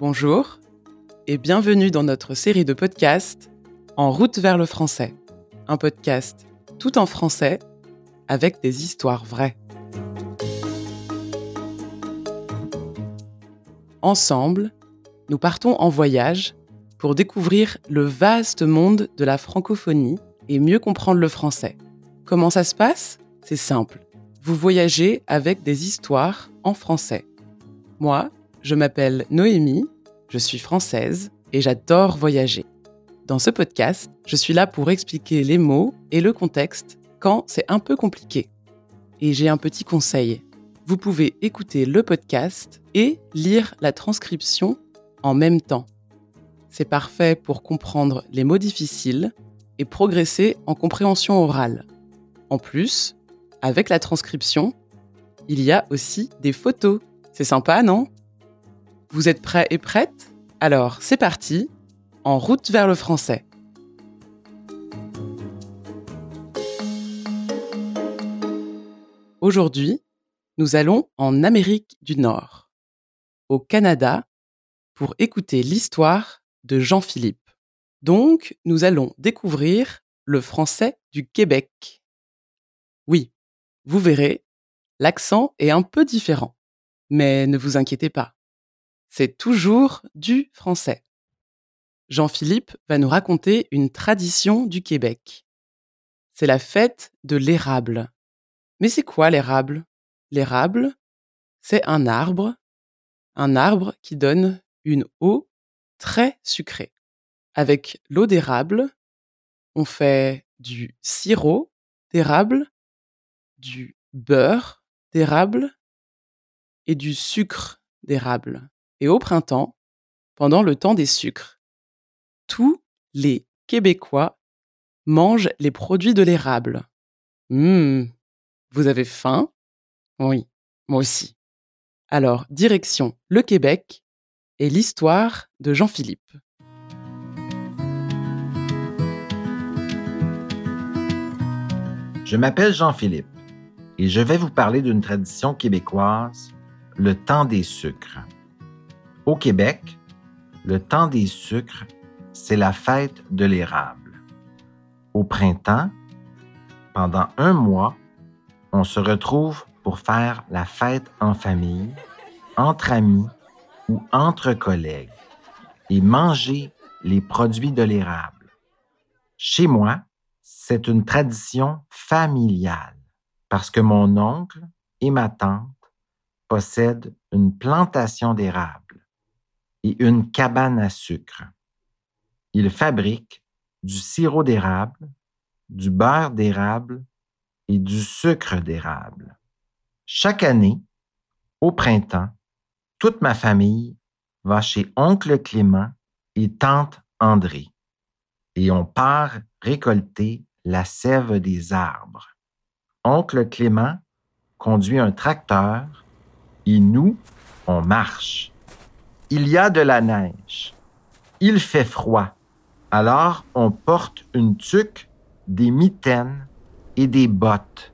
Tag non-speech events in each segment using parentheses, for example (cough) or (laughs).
Bonjour et bienvenue dans notre série de podcasts En route vers le français. Un podcast tout en français avec des histoires vraies. Ensemble, nous partons en voyage pour découvrir le vaste monde de la francophonie et mieux comprendre le français. Comment ça se passe? C'est simple. Vous voyagez avec des histoires en français. Moi, je m'appelle Noémie, je suis française et j'adore voyager. Dans ce podcast, je suis là pour expliquer les mots et le contexte quand c'est un peu compliqué. Et j'ai un petit conseil. Vous pouvez écouter le podcast et lire la transcription en même temps. C'est parfait pour comprendre les mots difficiles et progresser en compréhension orale. En plus, avec la transcription, il y a aussi des photos. C'est sympa, non? Vous êtes prêts et prêtes? Alors, c'est parti, en route vers le français. Aujourd'hui, nous allons en Amérique du Nord, au Canada, pour écouter l'histoire de Jean-Philippe. Donc, nous allons découvrir le français du Québec. Oui, vous verrez, l'accent est un peu différent. Mais ne vous inquiétez pas. C'est toujours du français. Jean-Philippe va nous raconter une tradition du Québec. C'est la fête de l'érable. Mais c'est quoi l'érable? L'érable, c'est un arbre, un arbre qui donne une eau très sucrée. Avec l'eau d'érable, on fait du sirop d'érable du beurre d'érable et du sucre d'érable. Et au printemps, pendant le temps des sucres, tous les Québécois mangent les produits de l'érable. Hum, vous avez faim? Oui, moi aussi. Alors, direction le Québec et l'histoire de Jean-Philippe. Je m'appelle Jean-Philippe et je vais vous parler d'une tradition québécoise, le temps des sucres. Au Québec, le temps des sucres, c'est la fête de l'érable. Au printemps, pendant un mois, on se retrouve pour faire la fête en famille, entre amis ou entre collègues et manger les produits de l'érable. Chez moi, c'est une tradition familiale parce que mon oncle et ma tante possèdent une plantation d'érable et une cabane à sucre. Ils fabriquent du sirop d'érable, du beurre d'érable et du sucre d'érable. Chaque année, au printemps, toute ma famille va chez oncle Clément et tante André et on part récolter la sève des arbres oncle Clément conduit un tracteur et nous, on marche. Il y a de la neige. Il fait froid. Alors on porte une tuque, des mitaines et des bottes.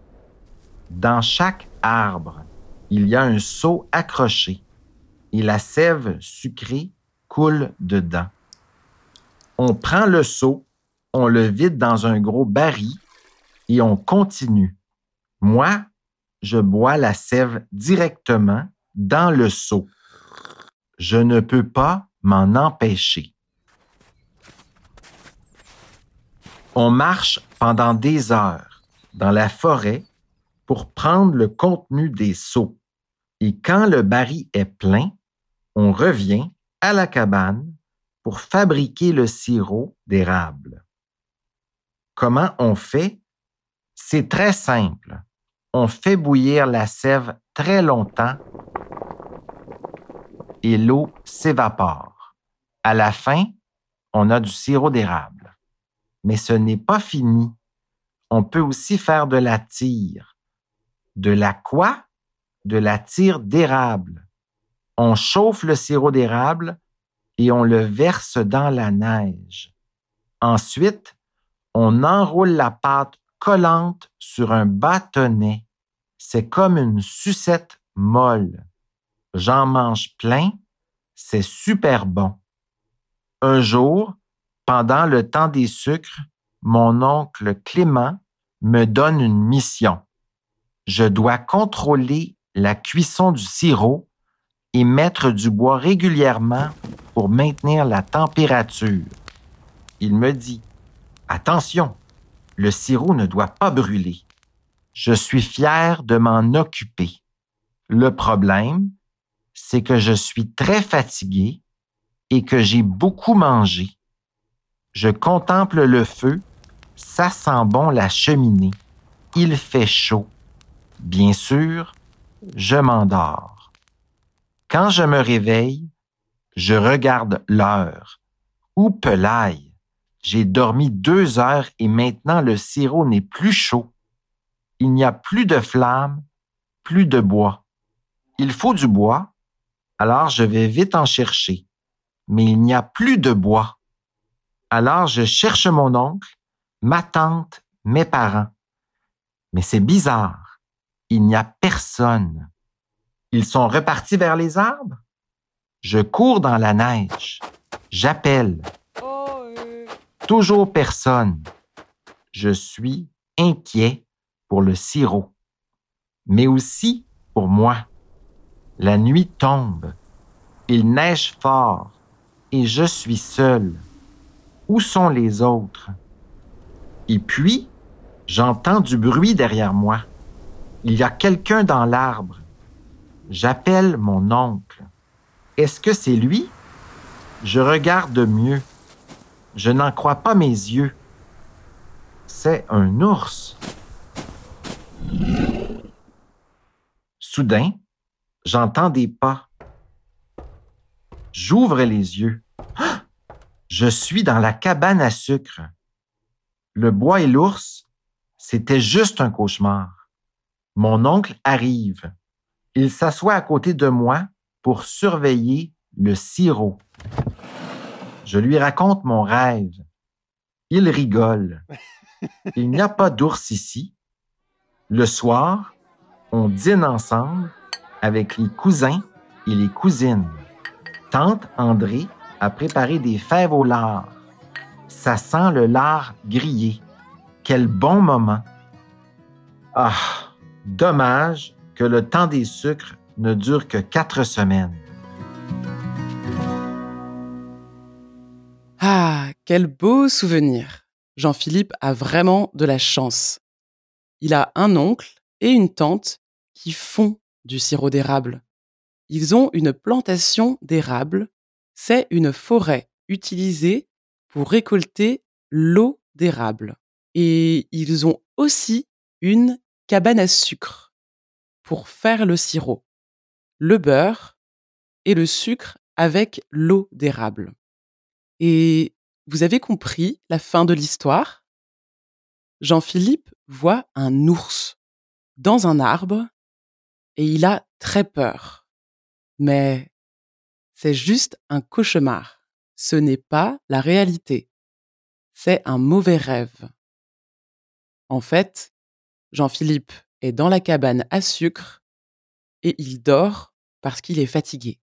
Dans chaque arbre, il y a un seau accroché et la sève sucrée coule dedans. On prend le seau, on le vide dans un gros baril et on continue. Moi, je bois la sève directement dans le seau. Je ne peux pas m'en empêcher. On marche pendant des heures dans la forêt pour prendre le contenu des seaux. Et quand le baril est plein, on revient à la cabane pour fabriquer le sirop d'érable. Comment on fait? C'est très simple on fait bouillir la sève très longtemps et l'eau s'évapore. À la fin, on a du sirop d'érable. Mais ce n'est pas fini. On peut aussi faire de la tire. De la quoi? De la tire d'érable. On chauffe le sirop d'érable et on le verse dans la neige. Ensuite, on enroule la pâte collante sur un bâtonnet. C'est comme une sucette molle. J'en mange plein C'est super bon. Un jour, pendant le temps des sucres, mon oncle Clément me donne une mission. Je dois contrôler la cuisson du sirop et mettre du bois régulièrement pour maintenir la température. Il me dit, Attention, le sirop ne doit pas brûler. Je suis fier de m'en occuper. Le problème, c'est que je suis très fatigué et que j'ai beaucoup mangé. Je contemple le feu, ça sent bon la cheminée. Il fait chaud. Bien sûr, je m'endors. Quand je me réveille, je regarde l'heure. Où pelaille? J'ai dormi deux heures et maintenant le sirop n'est plus chaud. Il n'y a plus de flamme, plus de bois. Il faut du bois, alors je vais vite en chercher. Mais il n'y a plus de bois. Alors je cherche mon oncle, ma tante, mes parents. Mais c'est bizarre. Il n'y a personne. Ils sont repartis vers les arbres. Je cours dans la neige. J'appelle. Toujours personne. Je suis inquiet pour le sirop, mais aussi pour moi. La nuit tombe, il neige fort et je suis seul. Où sont les autres? Et puis, j'entends du bruit derrière moi. Il y a quelqu'un dans l'arbre. J'appelle mon oncle. Est-ce que c'est lui? Je regarde mieux. Je n'en crois pas mes yeux. C'est un ours. Soudain, j'entends des pas. J'ouvre les yeux. (gasps) Je suis dans la cabane à sucre. Le bois et l'ours, c'était juste un cauchemar. Mon oncle arrive. Il s'assoit à côté de moi pour surveiller le sirop. Je lui raconte mon rêve. Il rigole. (laughs) Il n'y a pas d'ours ici. Le soir, on dîne ensemble avec les cousins et les cousines. Tante André a préparé des fèves au lard. Ça sent le lard grillé. Quel bon moment. Ah, dommage que le temps des sucres ne dure que quatre semaines. Ah, quel beau souvenir. Jean-Philippe a vraiment de la chance. Il a un oncle et une tante qui font du sirop d'érable. Ils ont une plantation d'érable. C'est une forêt utilisée pour récolter l'eau d'érable. Et ils ont aussi une cabane à sucre pour faire le sirop, le beurre et le sucre avec l'eau d'érable. Et vous avez compris la fin de l'histoire? Jean-Philippe voit un ours dans un arbre et il a très peur. Mais c'est juste un cauchemar. Ce n'est pas la réalité. C'est un mauvais rêve. En fait, Jean-Philippe est dans la cabane à sucre et il dort parce qu'il est fatigué.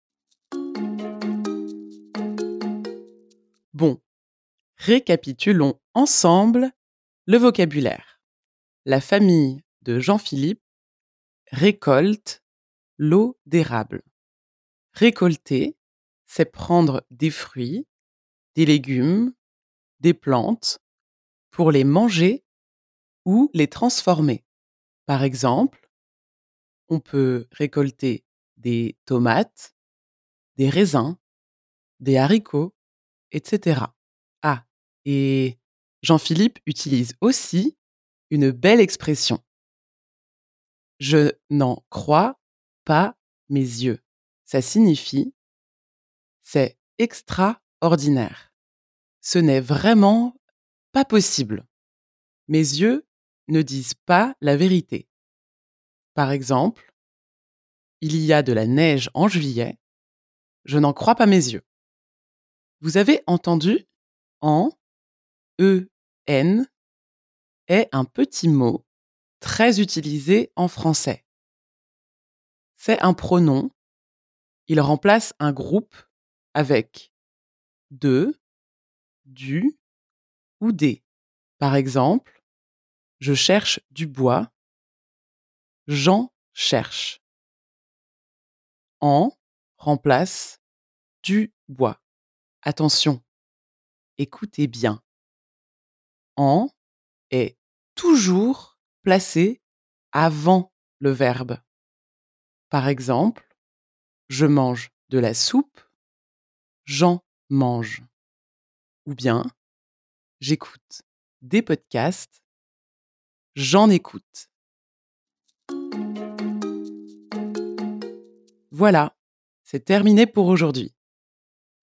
Bon, récapitulons ensemble le vocabulaire. La famille de Jean-Philippe récolte l'eau d'érable. Récolter, c'est prendre des fruits, des légumes, des plantes pour les manger ou les transformer. Par exemple, on peut récolter des tomates, des raisins, des haricots, etc. Ah, et Jean-Philippe utilise aussi une belle expression. Je n'en crois pas mes yeux. Ça signifie c'est extraordinaire. Ce n'est vraiment pas possible. Mes yeux ne disent pas la vérité. Par exemple, il y a de la neige en juillet. Je n'en crois pas mes yeux. Vous avez entendu en, e, n est un petit mot très utilisé en français. C'est un pronom. Il remplace un groupe avec de, du ou des. Par exemple, je cherche du bois, j'en cherche. En remplace du bois. Attention, écoutez bien. En est toujours placé avant le verbe. Par exemple, je mange de la soupe, j'en mange. Ou bien, j'écoute des podcasts, j'en écoute. Voilà, c'est terminé pour aujourd'hui.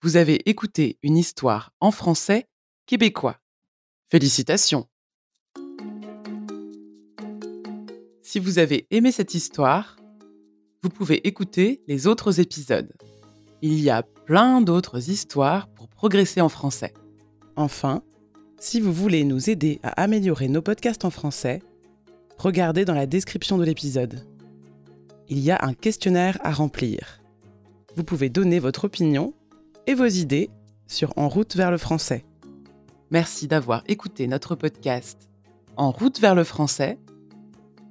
Vous avez écouté une histoire en français québécois. Félicitations Si vous avez aimé cette histoire, vous pouvez écouter les autres épisodes. Il y a plein d'autres histoires pour progresser en français. Enfin, si vous voulez nous aider à améliorer nos podcasts en français, regardez dans la description de l'épisode. Il y a un questionnaire à remplir. Vous pouvez donner votre opinion et vos idées sur En route vers le français. Merci d'avoir écouté notre podcast En route vers le français